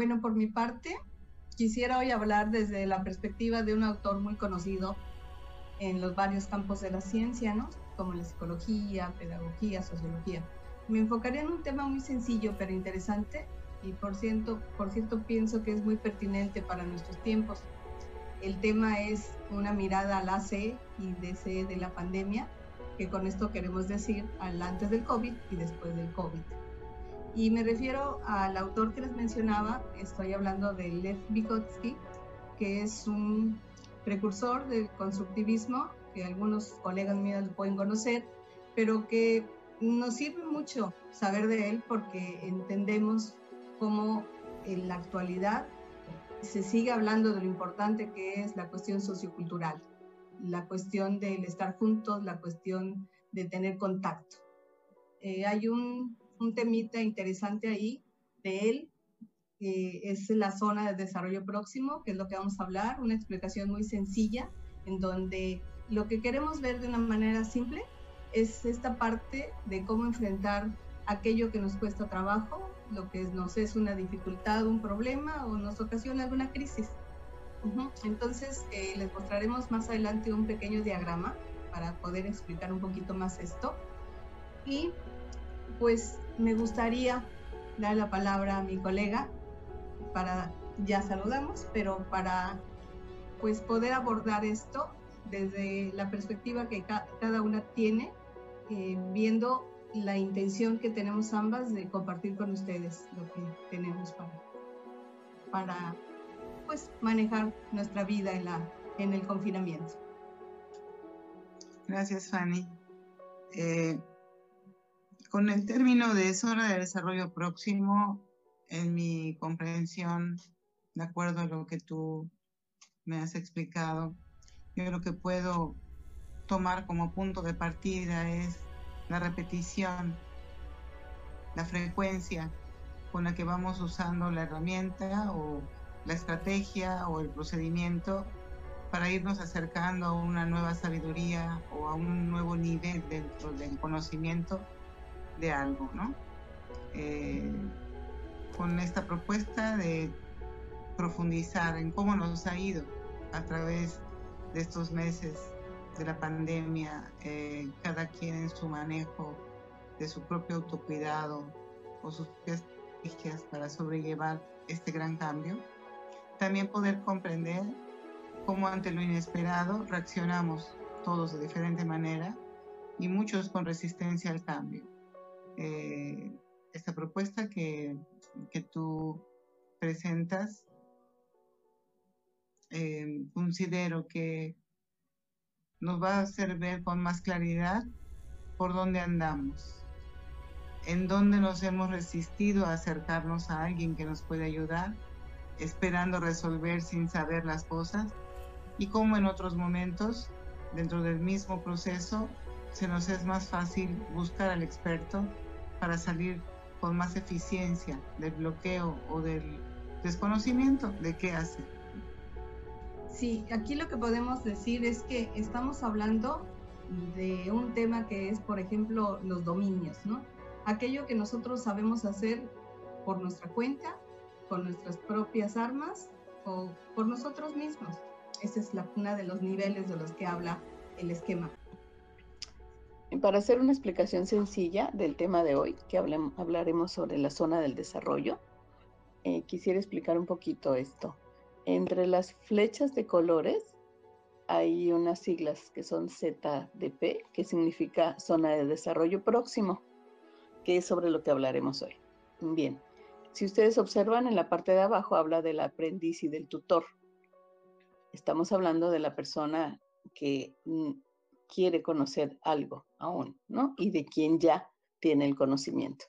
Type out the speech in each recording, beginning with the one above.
Bueno, por mi parte, quisiera hoy hablar desde la perspectiva de un autor muy conocido en los varios campos de la ciencia, ¿no? Como la psicología, pedagogía, sociología. Me enfocaré en un tema muy sencillo pero interesante y por cierto, por cierto pienso que es muy pertinente para nuestros tiempos. El tema es una mirada al AC y DC de la pandemia, que con esto queremos decir al antes del COVID y después del COVID. Y me refiero al autor que les mencionaba, estoy hablando de Lev Vygotsky, que es un precursor del constructivismo, que algunos colegas míos lo pueden conocer, pero que nos sirve mucho saber de él porque entendemos cómo en la actualidad se sigue hablando de lo importante que es la cuestión sociocultural, la cuestión del estar juntos, la cuestión de tener contacto. Eh, hay un, un temita interesante ahí de él es la zona de desarrollo próximo, que es lo que vamos a hablar, una explicación muy sencilla, en donde lo que queremos ver de una manera simple es esta parte de cómo enfrentar aquello que nos cuesta trabajo, lo que nos es una dificultad, un problema o nos ocasiona alguna crisis. Entonces, eh, les mostraremos más adelante un pequeño diagrama para poder explicar un poquito más esto. Y pues me gustaría dar la palabra a mi colega para, ya saludamos, pero para pues poder abordar esto desde la perspectiva que cada una tiene, eh, viendo la intención que tenemos ambas de compartir con ustedes lo que tenemos para, para pues manejar nuestra vida en, la, en el confinamiento. Gracias, Fanny. Eh, con el término de zona de desarrollo próximo, en mi comprensión, de acuerdo a lo que tú me has explicado, yo lo que puedo tomar como punto de partida es la repetición, la frecuencia con la que vamos usando la herramienta o la estrategia o el procedimiento para irnos acercando a una nueva sabiduría o a un nuevo nivel dentro del conocimiento de algo, ¿no? Eh, con esta propuesta de profundizar en cómo nos ha ido a través de estos meses de la pandemia, eh, cada quien en su manejo de su propio autocuidado o sus estrategias para sobrellevar este gran cambio. También poder comprender cómo ante lo inesperado reaccionamos todos de diferente manera y muchos con resistencia al cambio. Eh, esta propuesta que que tú presentas, eh, considero que nos va a hacer ver con más claridad por dónde andamos, en dónde nos hemos resistido a acercarnos a alguien que nos puede ayudar, esperando resolver sin saber las cosas, y cómo en otros momentos, dentro del mismo proceso, se nos es más fácil buscar al experto para salir con más eficiencia del bloqueo o del desconocimiento de qué hace. Sí, aquí lo que podemos decir es que estamos hablando de un tema que es, por ejemplo, los dominios, ¿no? Aquello que nosotros sabemos hacer por nuestra cuenta, con nuestras propias armas o por nosotros mismos. Esa es la, una de los niveles de los que habla el esquema. Para hacer una explicación sencilla del tema de hoy, que hablaremos sobre la zona del desarrollo, eh, quisiera explicar un poquito esto. Entre las flechas de colores hay unas siglas que son ZDP, que significa zona de desarrollo próximo, que es sobre lo que hablaremos hoy. Bien, si ustedes observan en la parte de abajo habla del aprendiz y del tutor. Estamos hablando de la persona que mm, quiere conocer algo aún, ¿no? Y de quien ya tiene el conocimiento.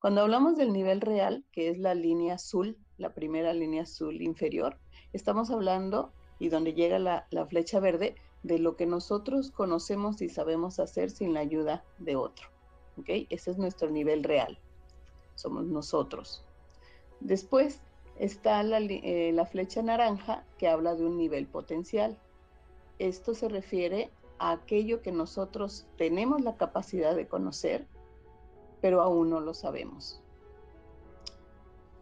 Cuando hablamos del nivel real, que es la línea azul, la primera línea azul inferior, estamos hablando, y donde llega la, flecha verde, de lo que nosotros conocemos y sabemos hacer sin la ayuda de otro. ¿Ok? Ese es nuestro nivel real. Somos nosotros. Después está la, eh, la flecha naranja que habla de un nivel potencial. Esto se refiere aquello que nosotros tenemos la capacidad de conocer, pero aún no lo sabemos.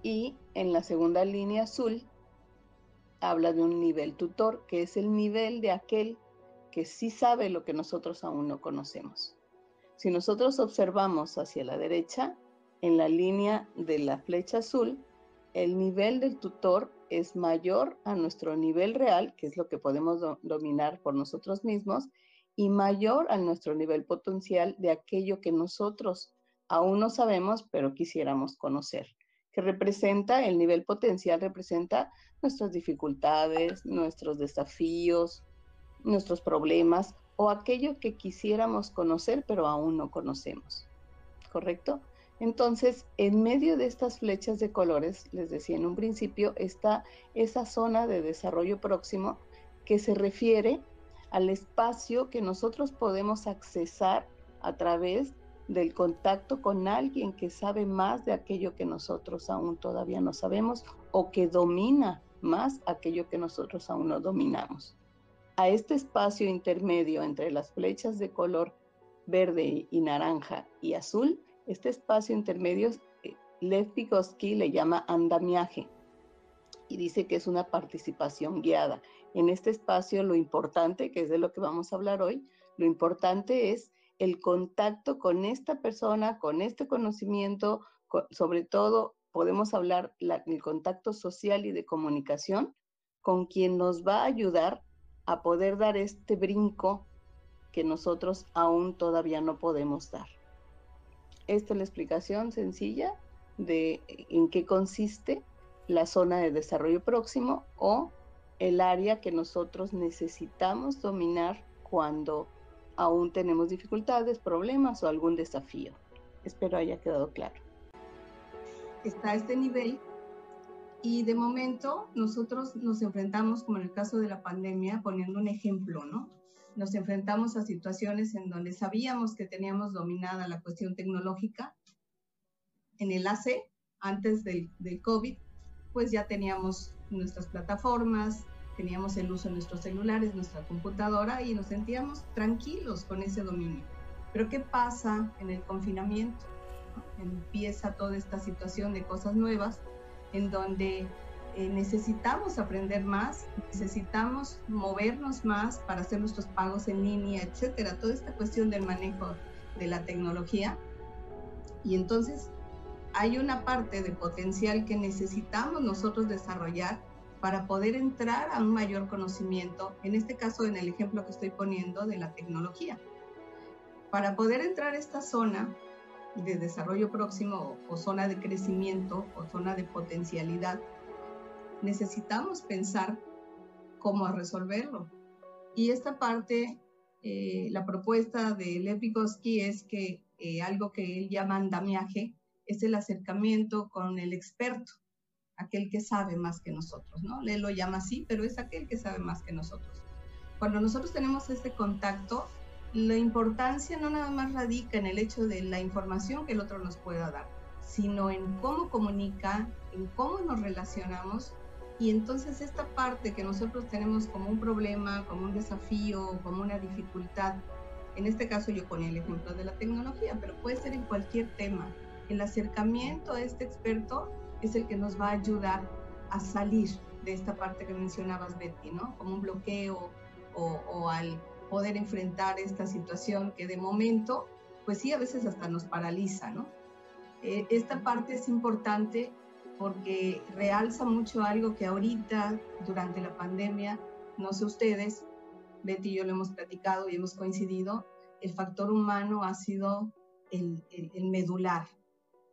Y en la segunda línea azul habla de un nivel tutor, que es el nivel de aquel que sí sabe lo que nosotros aún no conocemos. Si nosotros observamos hacia la derecha, en la línea de la flecha azul, el nivel del tutor es mayor a nuestro nivel real, que es lo que podemos dominar por nosotros mismos, y mayor a nuestro nivel potencial de aquello que nosotros aún no sabemos, pero quisiéramos conocer. Que representa, el nivel potencial representa nuestras dificultades, nuestros desafíos, nuestros problemas o aquello que quisiéramos conocer, pero aún no conocemos. ¿Correcto? Entonces, en medio de estas flechas de colores, les decía en un principio, está esa zona de desarrollo próximo que se refiere al espacio que nosotros podemos accesar a través del contacto con alguien que sabe más de aquello que nosotros aún todavía no sabemos o que domina más aquello que nosotros aún no dominamos. A este espacio intermedio entre las flechas de color verde y naranja y azul este espacio intermedio, eh, Lev Vygotsky le llama andamiaje y dice que es una participación guiada. En este espacio lo importante, que es de lo que vamos a hablar hoy, lo importante es el contacto con esta persona, con este conocimiento, sobre todo podemos hablar del contacto social y de comunicación con quien nos va a ayudar a poder dar este brinco que nosotros aún todavía no podemos dar. Esta es la explicación sencilla de en qué consiste la zona de desarrollo próximo o el área que nosotros necesitamos dominar cuando aún tenemos dificultades, problemas o algún desafío. Espero haya quedado claro. Está este nivel y de momento nosotros nos enfrentamos, como en el caso de la pandemia, poniendo un ejemplo, ¿no? nos enfrentamos a situaciones en donde sabíamos que teníamos dominada la cuestión tecnológica. En el AC, antes del, del COVID, pues ya teníamos nuestras plataformas, teníamos el uso de nuestros celulares, nuestra computadora y nos sentíamos tranquilos con ese dominio. Pero ¿qué pasa en el confinamiento? Empieza toda esta situación de cosas nuevas en donde eh, necesitamos aprender más, necesitamos movernos más para hacer nuestros pagos en línea, etcétera. Toda esta cuestión del manejo de la tecnología. Y entonces hay una parte de potencial que necesitamos nosotros desarrollar para poder entrar a un mayor conocimiento, en este caso en el ejemplo que estoy poniendo de la tecnología. Para poder entrar a esta zona de desarrollo próximo o zona de crecimiento o zona de potencialidad, necesitamos pensar cómo resolverlo. Y esta parte, eh, la propuesta de Vygotsky es que eh, algo que él llama andamiaje es el acercamiento con el experto, aquel que sabe más que nosotros, ¿no? Él lo llama así, pero es aquel que sabe más que nosotros. Cuando nosotros tenemos este contacto, la importancia no nada más radica en el hecho de la información que el otro nos pueda dar, sino en cómo comunica, en cómo nos relacionamos y entonces esta parte que nosotros tenemos como un problema, como un desafío, como una dificultad, en este caso yo ponía el ejemplo de la tecnología, pero puede ser en cualquier tema. El acercamiento a este experto es el que nos va a ayudar a salir de esta parte que mencionabas, Betty, ¿no? Como un bloqueo o, al poder enfrentar esta situación que de momento, pues sí, a veces hasta nos paraliza, ¿no? Eh, esta parte es importante porque realza mucho algo que ahorita, durante la pandemia, no sé ustedes, Betty y yo lo hemos platicado y hemos coincidido, el factor humano ha sido el, medular.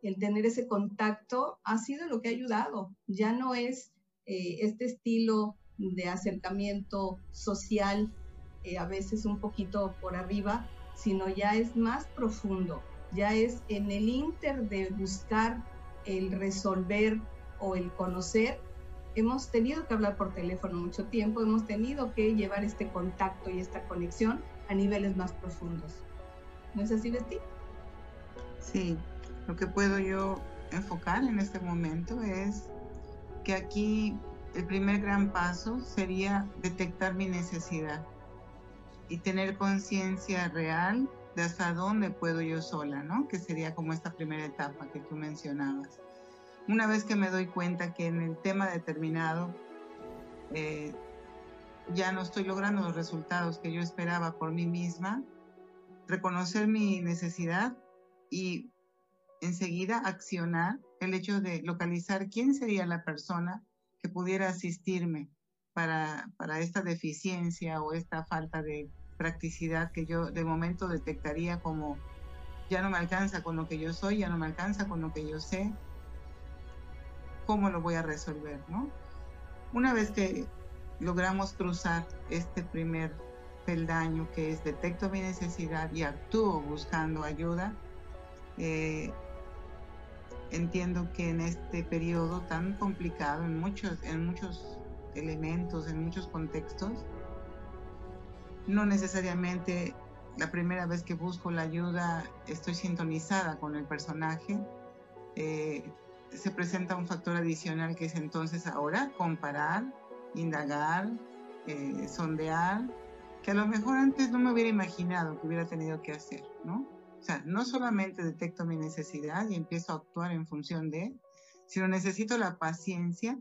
El tener ese contacto ha sido lo que ha ayudado. Ya no es eh, este estilo de acercamiento social, eh, a veces un poquito por arriba, sino ya es más profundo, ya es en el inter de buscar el resolver o el conocer, hemos tenido que hablar por teléfono mucho tiempo, hemos tenido que llevar este contacto y esta conexión a niveles más profundos. ¿No es así, Betty? Sí, lo que puedo yo enfocar en este momento es que aquí el primer gran paso sería detectar mi necesidad y tener conciencia real de hasta dónde puedo yo sola, ¿no? Que sería como esta primera etapa que tú mencionabas. una vez que me doy cuenta que en el tema determinado eh, ya no estoy logrando los resultados que yo esperaba por mí misma, reconocer mi necesidad y enseguida accionar el hecho de localizar quién sería la persona que pudiera asistirme para, para esta deficiencia o esta falta de practicidad que yo de momento detectaría como ya no me alcanza con lo que yo soy, ya no me alcanza con lo que yo sé, ¿cómo lo voy a resolver? ¿no? Una vez que logramos cruzar este primer peldaño que es detecto mi necesidad y actúo buscando ayuda, eh, entiendo que en este periodo tan complicado, en muchos, en muchos elementos, en muchos contextos, no necesariamente la primera vez que busco la ayuda estoy sintonizada con el personaje. Eh, se presenta un factor adicional que es entonces ahora comparar, indagar, eh, sondear, que a lo mejor antes no me hubiera imaginado que hubiera tenido que hacer, ¿no? O sea, no solamente detecto mi necesidad y empiezo a actuar en función de, sino necesito la paciencia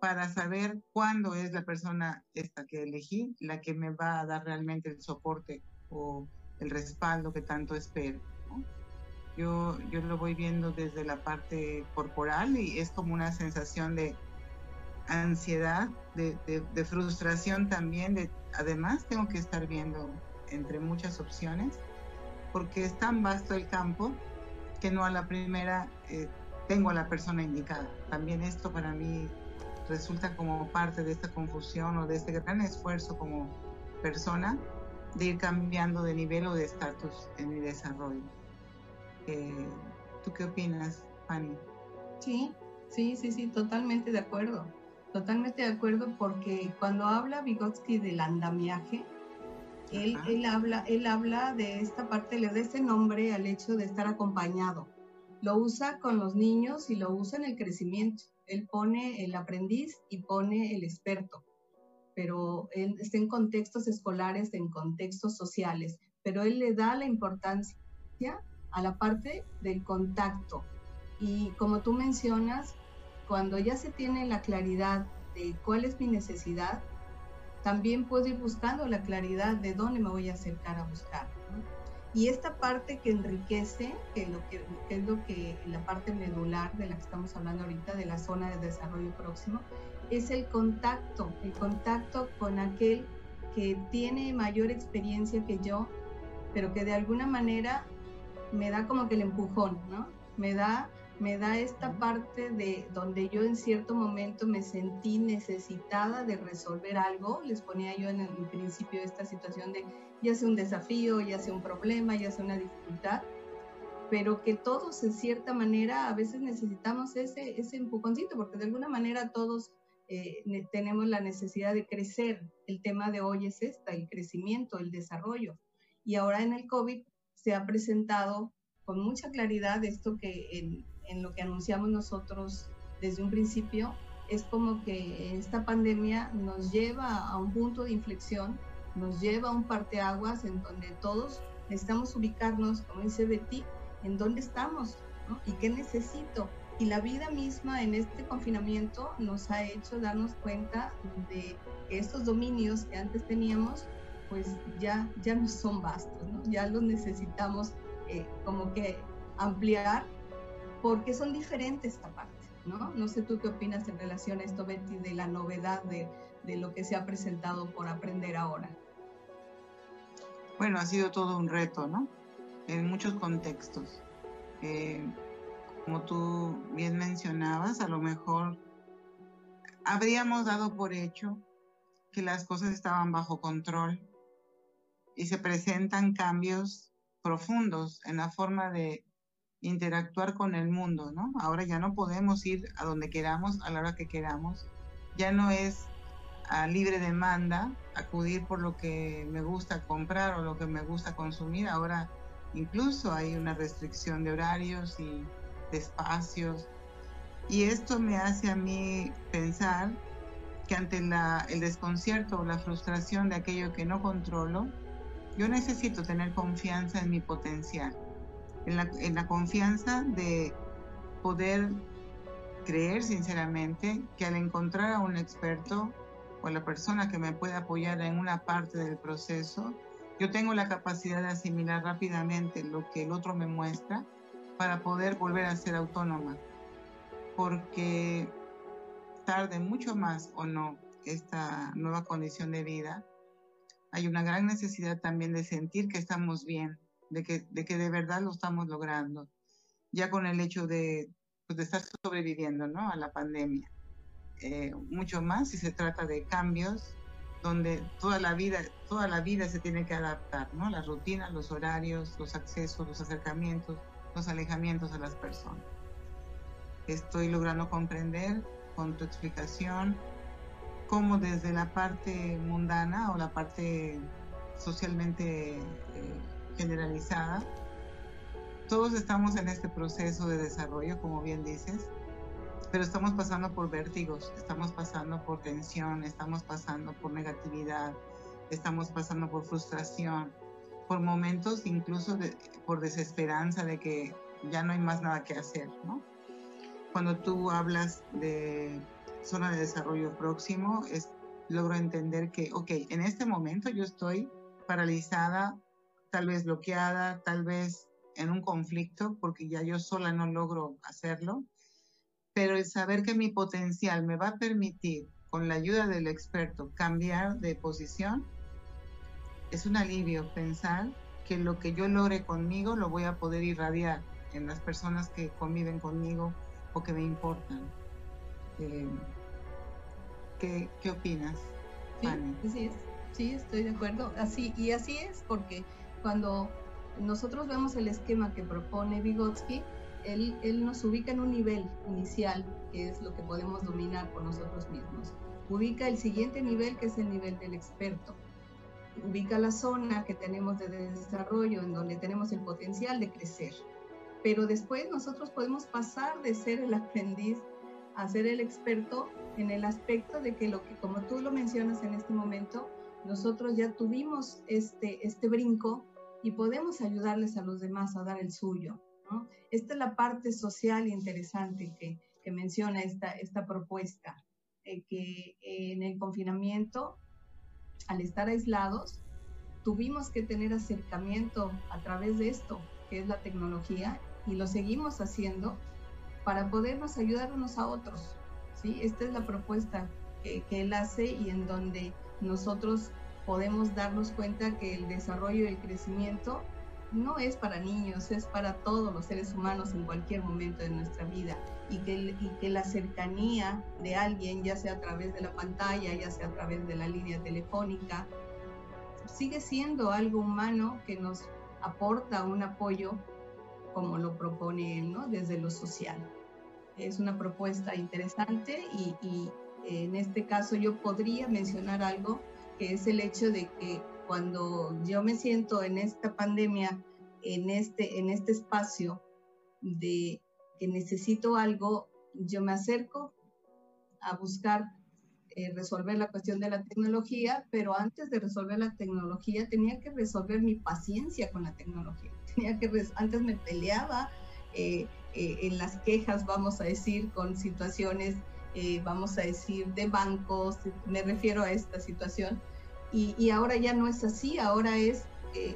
para saber cuándo es la persona esta que elegí la que me va a dar realmente el soporte o el respaldo que tanto espero. Yo, yo lo voy viendo desde la parte corporal y es como una sensación de ansiedad, de, frustración también. De, además, tengo que estar viendo entre muchas opciones porque es tan vasto el campo que no a la primera eh, tengo a la persona indicada. También esto para mí resulta como parte de esta confusión o de este gran esfuerzo como persona de ir cambiando de nivel o de estatus en mi desarrollo. Eh, ¿Tú qué opinas, Fanny? Sí, sí, sí, sí, totalmente de acuerdo. Totalmente de acuerdo porque cuando habla Vygotsky del andamiaje, él, él, habla, él habla de esta parte, le da ese nombre al hecho de estar acompañado. Lo usa con los niños y lo usa en el crecimiento. Él pone el aprendiz y pone el experto pero él está en contextos escolares, en contextos sociales, pero él le da la importancia a la parte del contacto. Y como tú mencionas, cuando ya se tiene la claridad de cuál es mi necesidad, también puedo ir buscando la claridad de dónde me voy a acercar a buscar. Y esta parte que enriquece, que, lo que, es lo que la parte medular de la que estamos hablando ahorita, de la zona de desarrollo próximo, es el contacto, el contacto con aquel que tiene mayor experiencia que yo, pero que de alguna manera me da como que el empujón, ¿no? Me da, me da esta parte de donde yo en cierto momento me sentí necesitada de resolver algo. Les ponía yo en el principio esta situación de ya sea un desafío, ya sea un problema, ya sea una dificultad, pero que todos en cierta manera a veces necesitamos ese, ese empujoncito, porque de alguna manera todos eh, tenemos la necesidad de crecer. El tema de hoy es esta, el crecimiento, el desarrollo. Y ahora en el COVID se ha presentado con mucha claridad esto que en, en lo que anunciamos nosotros desde un principio, es como que esta pandemia nos lleva a un punto de inflexión, nos lleva a un parteaguas en donde todos necesitamos ubicarnos, como dice Betty, en dónde estamos y qué necesito y la vida misma en este confinamiento nos ha hecho darnos cuenta de que estos dominios que antes teníamos, pues ya, ya no son vastos, ¿no? ya los necesitamos eh, como que ampliar porque son diferentes esta parte. ¿no? no sé tú qué opinas en relación a esto, Betty, de la novedad de, de lo que se ha presentado por aprender ahora. Bueno, ha sido todo un reto, ¿no? En muchos contextos. Eh, como tú bien mencionabas, a lo mejor habríamos dado por hecho que las cosas estaban bajo control y se presentan cambios profundos en la forma de interactuar con el mundo, ¿no? Ahora ya no podemos ir a donde queramos, a la hora que queramos. Ya no es a libre demanda acudir por lo que me gusta comprar o lo que me gusta consumir. Ahora incluso hay una restricción de horarios y de espacios. Y esto me hace a mí pensar que ante el desconcierto o la frustración de aquello que no controlo, yo necesito tener confianza en mi potencial, en la, en la confianza de poder creer sinceramente que al encontrar a un experto o a la persona que me puede apoyar en una parte del proceso, yo tengo la capacidad de asimilar rápidamente lo que el otro me muestra para poder volver a ser autónoma. Porque tarde mucho más o no esta nueva condición de vida, hay una gran necesidad también de sentir que estamos bien, de que de, que de verdad lo estamos logrando, ya con el hecho de, pues, de estar sobreviviendo ¿no? a la pandemia. Eh, mucho más si se trata de cambios donde toda la vida, toda la vida se tiene que adaptar, ¿no? Las rutinas, los horarios, los accesos, los acercamientos, los alejamientos a las personas. Estoy logrando comprender con tu explicación cómo desde la parte mundana o la parte socialmente eh, generalizada, todos estamos en este proceso de desarrollo, como bien dices, pero estamos pasando por vértigos, estamos pasando por tensión, estamos pasando por negatividad, estamos pasando por frustración, por momentos incluso por desesperanza de que ya no hay más nada que hacer. Cuando tú hablas de zona de desarrollo próximo, es, logro entender que, ok, en este momento yo estoy paralizada, tal vez bloqueada, tal vez en un conflicto, porque ya yo sola no logro hacerlo, pero el saber que mi potencial me va a permitir, con la ayuda del experto, cambiar de posición, es un alivio pensar que lo que yo logre conmigo lo voy a poder irradiar en las personas que conviven conmigo o que me importan. Eh, ¿qué, ¿qué, opinas? Sí, así es. Sí, estoy de acuerdo. Así, y así es, porque cuando nosotros vemos el esquema que propone Vygotsky, él, nos ubica en un nivel inicial, que es lo que podemos dominar por nosotros mismos. Ubica el siguiente nivel, que es el nivel del experto. Ubica la zona que tenemos de desarrollo, en donde tenemos el potencial de crecer. Pero después nosotros podemos pasar de ser el aprendiz a ser el experto en el aspecto de que lo que, como tú lo mencionas en este momento, nosotros ya tuvimos este, este brinco y podemos ayudarles a los demás a dar el suyo. Esta es la parte social interesante que, que menciona esta, esta propuesta, eh, que en el confinamiento, al estar aislados, tuvimos que tener acercamiento a través de esto, que es la tecnología, y lo seguimos haciendo para podernos ayudar unos a otros. ¿sí? Esta es la propuesta que, que él hace y en donde nosotros podemos darnos cuenta que el desarrollo y el crecimiento no es para niños, es para todos los seres humanos en cualquier momento de nuestra vida y que, y que la cercanía de alguien, ya sea a través de la pantalla, ya sea a través de la línea telefónica, sigue siendo algo humano que nos aporta un apoyo como lo propone él, ¿no? Desde lo social. Es una propuesta interesante y, y en este caso yo podría mencionar algo que es el hecho de que cuando yo me siento en esta pandemia, en este, en este espacio de que necesito algo, yo me acerco a buscar eh, resolver la cuestión de la tecnología, pero antes de resolver la tecnología tenía que resolver mi paciencia con la tecnología. Tenía que antes me peleaba eh, eh, en las quejas, vamos a decir, con situaciones, vamos a decir, de bancos, me refiero a esta situación, y, ahora ya no es así, ahora es eh,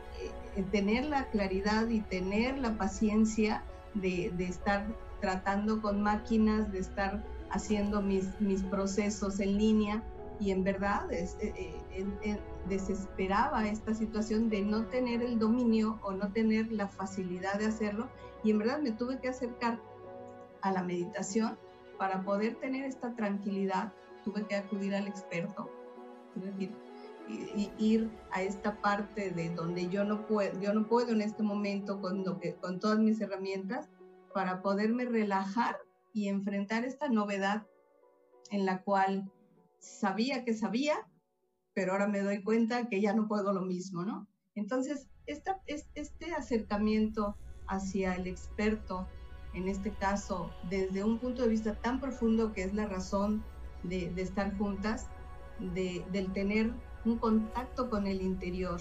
eh, tener la claridad y tener la paciencia de, estar tratando con máquinas, de estar haciendo mis, mis procesos en línea. Y en verdad eh, desesperaba esta situación de no tener el dominio o no tener la facilidad de hacerlo. Y en verdad me tuve que acercar a la meditación para poder tener esta tranquilidad, tuve que acudir al experto, tuve ir a esta parte de donde yo no puedo, yo no puedo en este momento con, con todas mis herramientas para poderme relajar y enfrentar esta novedad en la cual sabía que sabía, pero ahora me doy cuenta que ya no puedo lo mismo, ¿no? Entonces, este acercamiento hacia el experto, en este caso, desde un punto de vista tan profundo que es la razón de, de estar juntas, de, del tener un contacto con el interior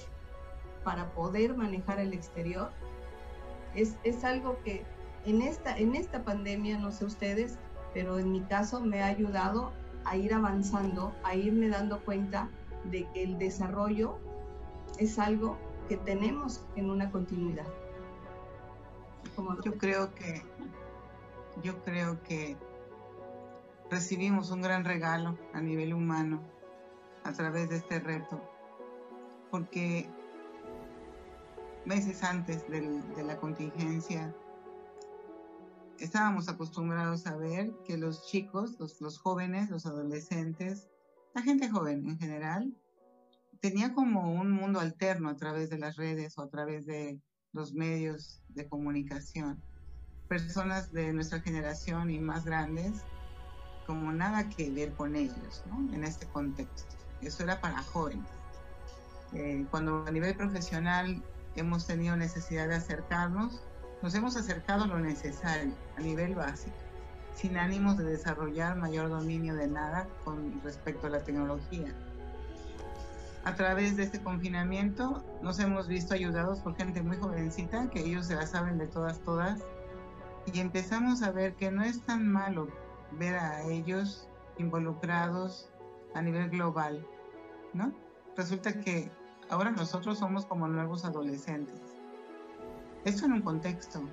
para poder manejar el exterior, es, es algo que en esta, en esta pandemia, no sé ustedes, pero en mi caso me ha ayudado a ir avanzando, a irme dando cuenta de que el desarrollo es algo que tenemos en una continuidad. Yo creo que yo creo que recibimos un gran regalo a nivel humano a través de este reto, porque meses antes de la contingencia estábamos acostumbrados a ver que los chicos, los, jóvenes, los adolescentes, la gente joven en general, tenía como un mundo alterno a través de las redes o a través de los medios de comunicación. Personas de nuestra generación y más grandes, como nada que ver con ellos, ¿no? En este contexto. Eso era para jóvenes. Eh, cuando a nivel profesional hemos tenido necesidad de acercarnos, nos hemos acercado a lo necesario, a nivel básico, sin ánimos de desarrollar mayor dominio de nada con respecto a la tecnología. A través de este confinamiento nos hemos visto ayudados por gente muy jovencita, que ellos se la saben de todas, todas, y empezamos a ver que no es tan malo ver a ellos involucrados a nivel global, ¿no? Resulta que ahora nosotros somos como nuevos adolescentes eso en un contexto.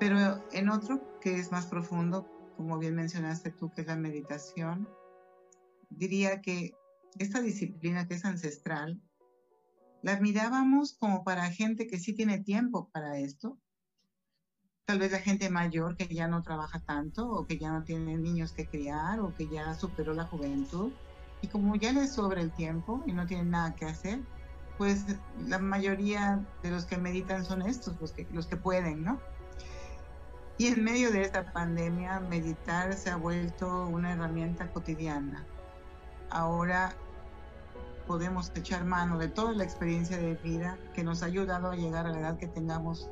Pero en otro que es más profundo, como bien mencionaste tú, que es la meditación, diría que esta disciplina que es ancestral, la mirábamos como para gente que sí tiene tiempo para esto. Tal vez la gente mayor que ya no trabaja tanto o que ya no tiene niños que criar o que ya superó la juventud. Y como ya le sobra el tiempo y no tiene nada que hacer, pues la mayoría de los que meditan son estos, los que, los que pueden, ¿no? Y en medio de esta pandemia, meditar se ha vuelto una herramienta cotidiana. Ahora podemos echar mano de toda la experiencia de vida que nos ha ayudado a llegar a la edad que tengamos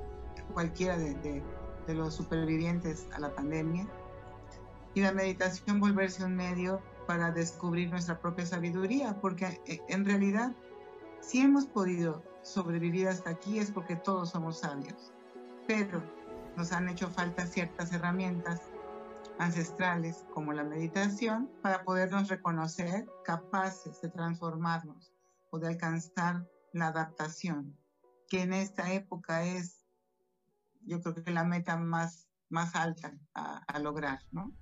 cualquiera de, de los supervivientes a la pandemia. Y la meditación volverse un medio para descubrir nuestra propia sabiduría, porque eh, en realidad si hemos podido sobrevivir hasta aquí es porque todos somos sabios, pero nos han hecho falta ciertas herramientas ancestrales como la meditación para podernos reconocer capaces de transformarnos o de alcanzar la adaptación, que en esta época es, yo creo que la meta más, más alta a, a lograr, ¿no?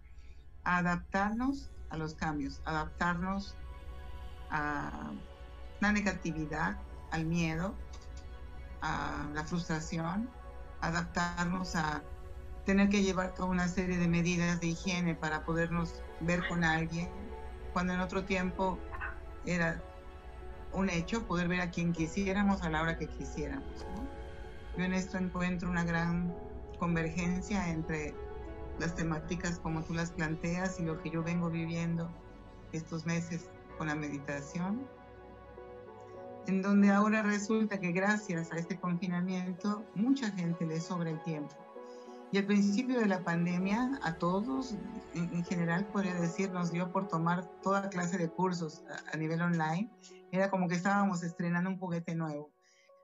adaptarnos a los cambios, adaptarnos a la negatividad, al miedo, a la frustración, adaptarnos a tener que llevar toda una serie de medidas de higiene para podernos ver con alguien, cuando en otro tiempo era un hecho poder ver a quien quisiéramos a la hora que quisiéramos. Yo en esto encuentro una gran convergencia entre las temáticas como tú las planteas y lo que yo vengo viviendo estos meses con la meditación en donde ahora resulta que gracias a este confinamiento mucha gente le sobra el tiempo. Y al principio de la pandemia, a todos en, general, podría decir, nos dio por tomar toda clase de cursos a, nivel online. Era como que estábamos estrenando un juguete nuevo.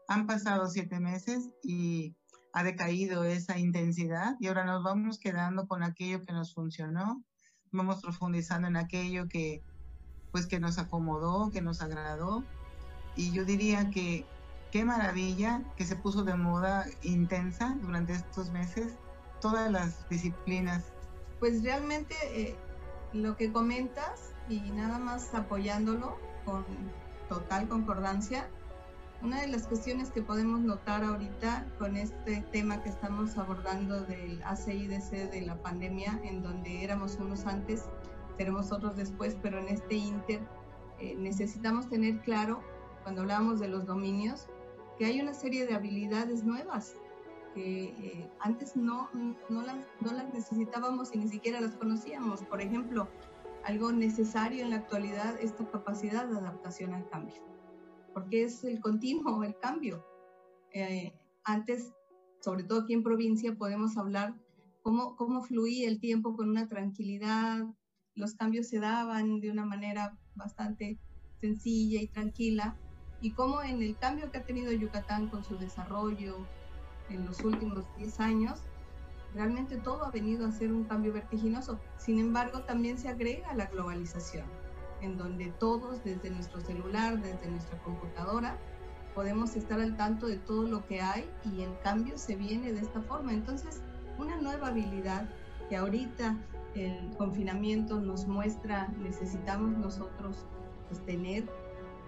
Han pasado siete meses y ha decaído esa intensidad y ahora nos vamos quedando con aquello que nos funcionó, vamos profundizando en aquello que, pues, que nos acomodó, que nos agradó y yo diría que qué maravilla que se puso de moda intensa durante estos meses todas las disciplinas. Pues realmente eh, lo que comentas y nada más apoyándolo con total concordancia, una de las cuestiones que podemos notar ahorita con este tema que estamos abordando del ACIDC de la pandemia, en donde éramos unos antes, seremos otros después, pero en este inter eh, necesitamos tener claro cuando hablábamos de los dominios, que hay una serie de habilidades nuevas que eh, antes no, no, las, no las necesitábamos y ni siquiera las conocíamos. Por ejemplo, algo necesario en la actualidad, esta capacidad de adaptación al cambio, porque es el continuo, el cambio. Eh, antes, sobre todo aquí en provincia, podemos hablar cómo, cómo fluía el tiempo con una tranquilidad, los cambios se daban de una manera bastante sencilla y tranquila, y cómo en el cambio que ha tenido Yucatán con su desarrollo en los últimos 10 años, Realmente todo ha venido a ser un cambio vertiginoso. Sin embargo, también se agrega la globalización, en donde todos, desde nuestro celular, desde nuestra computadora, podemos estar al tanto de todo lo que hay y el cambio se viene de esta forma. Entonces, una nueva habilidad que ahorita el confinamiento nos muestra, necesitamos nosotros pues, tener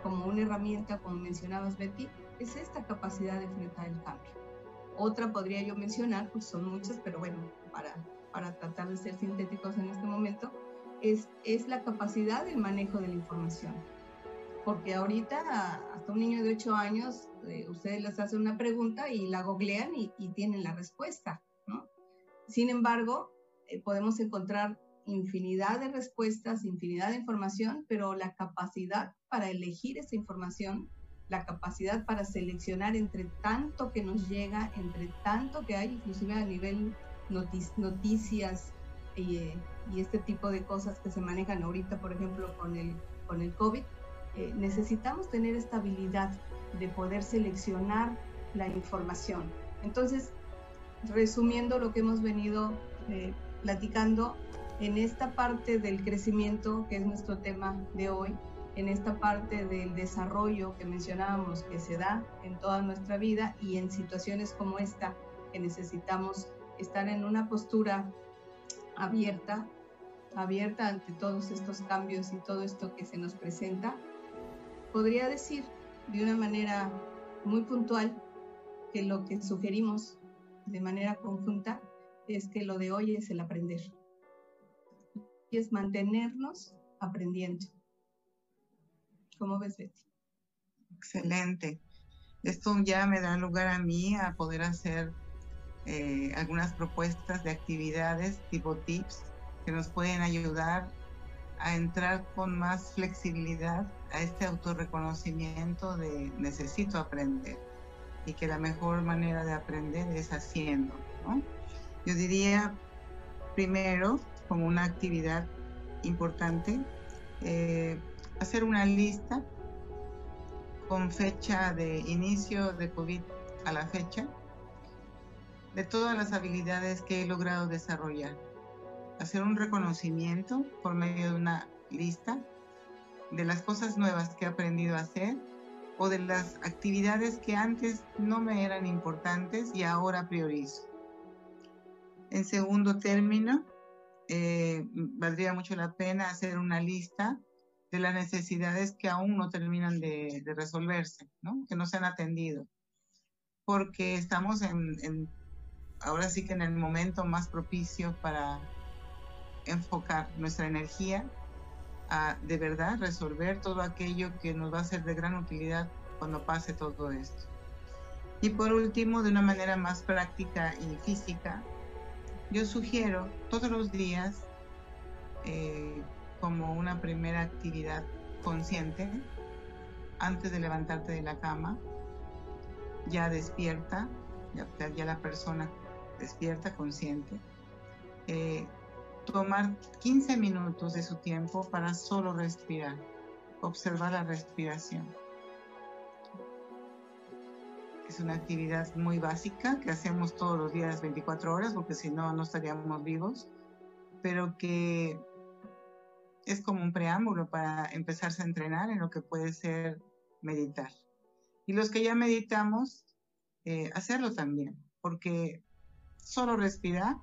como una herramienta, como mencionabas Betty, es esta capacidad de enfrentar el cambio. Otra podría yo mencionar, pues son muchas, pero bueno, para, para tratar de ser sintéticos en este momento, es, es la capacidad del manejo de la información. Porque ahorita hasta un niño de 8 años, eh, ustedes les hacen una pregunta y la googlean y, y tienen la respuesta, ¿no? Sin embargo, eh, podemos encontrar infinidad de respuestas, infinidad de información, pero la capacidad para elegir esa información, la capacidad para seleccionar entre tanto que nos llega, entre tanto que hay, inclusive a nivel noticias eh, y este tipo de cosas que se manejan ahorita, por ejemplo, con el, con el COVID, eh, necesitamos tener esta habilidad de poder seleccionar la información. Entonces, resumiendo lo que hemos venido eh, platicando, en esta parte del crecimiento, que es nuestro tema de hoy, en esta parte del desarrollo que mencionábamos que se da en toda nuestra vida y en situaciones como esta, que necesitamos estar en una postura abierta, abierta ante todos estos cambios y todo esto que se nos presenta, podría decir de una manera muy puntual que lo que sugerimos de manera conjunta es que lo de hoy es el aprender y es mantenernos aprendiendo. ¿Cómo ves, Betty? Excelente. Esto ya me da lugar a mí a poder hacer eh, algunas propuestas de actividades tipo tips que nos pueden ayudar a entrar con más flexibilidad a este autorreconocimiento de necesito aprender y que la mejor manera de aprender es haciendo. Yo diría primero como una actividad importante, eh, hacer una lista con fecha de inicio de COVID a la fecha de todas las habilidades que he logrado desarrollar. Hacer un reconocimiento por medio de una lista de las cosas nuevas que he aprendido a hacer o de las actividades que antes no me eran importantes y ahora priorizo. En segundo término, eh, valdría mucho la pena hacer una lista de las necesidades que aún no terminan de, resolverse, ¿no? que no se han atendido, porque estamos en, ahora sí que en el momento más propicio para enfocar nuestra energía a de verdad resolver todo aquello que nos va a ser de gran utilidad cuando pase todo esto. Y por último, de una manera más práctica y física, yo sugiero todos los días, eh, como una primera actividad consciente, antes de levantarte de la cama, ya despierta, ya, la persona despierta, consciente, eh, tomar 15 minutos de su tiempo para solo respirar, observar la respiración. Es una actividad muy básica que hacemos todos los días 24 horas, porque si no, no estaríamos vivos, pero que es como un preámbulo para empezarse a entrenar en lo que puede ser meditar. Y los que ya meditamos, eh, hacerlo también, porque solo respirar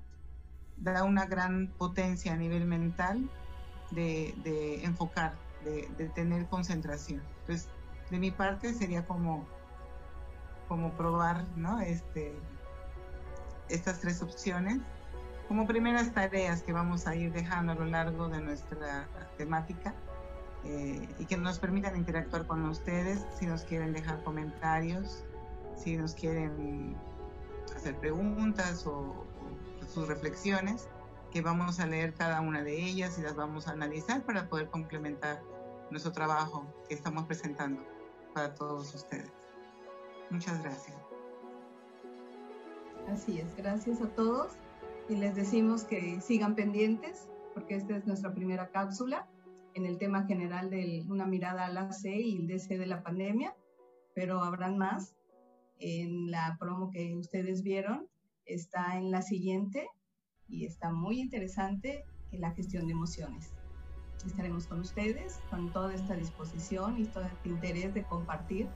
da una gran potencia a nivel mental de, enfocar, de, de tener concentración. Entonces, de mi parte sería como como probar ¿no? este, estas tres opciones como primeras tareas que vamos a ir dejando a lo largo de nuestra temática eh, y que nos permitan interactuar con ustedes si nos quieren dejar comentarios, si nos quieren hacer preguntas o, o sus reflexiones, que vamos a leer cada una de ellas y las vamos a analizar para poder complementar nuestro trabajo que estamos presentando para todos ustedes. Muchas gracias. Así es, gracias a todos y les decimos que sigan pendientes porque esta es nuestra primera cápsula en el tema general de una mirada al AC y el DC de la pandemia, pero habrán más en la promo que ustedes vieron está en la siguiente y está muy interesante, en la gestión de emociones. Estaremos con ustedes con toda esta disposición y todo este interés de compartir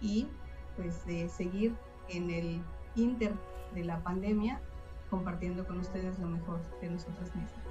y pues de seguir en el inter de la pandemia compartiendo con ustedes lo mejor de nosotras mismas.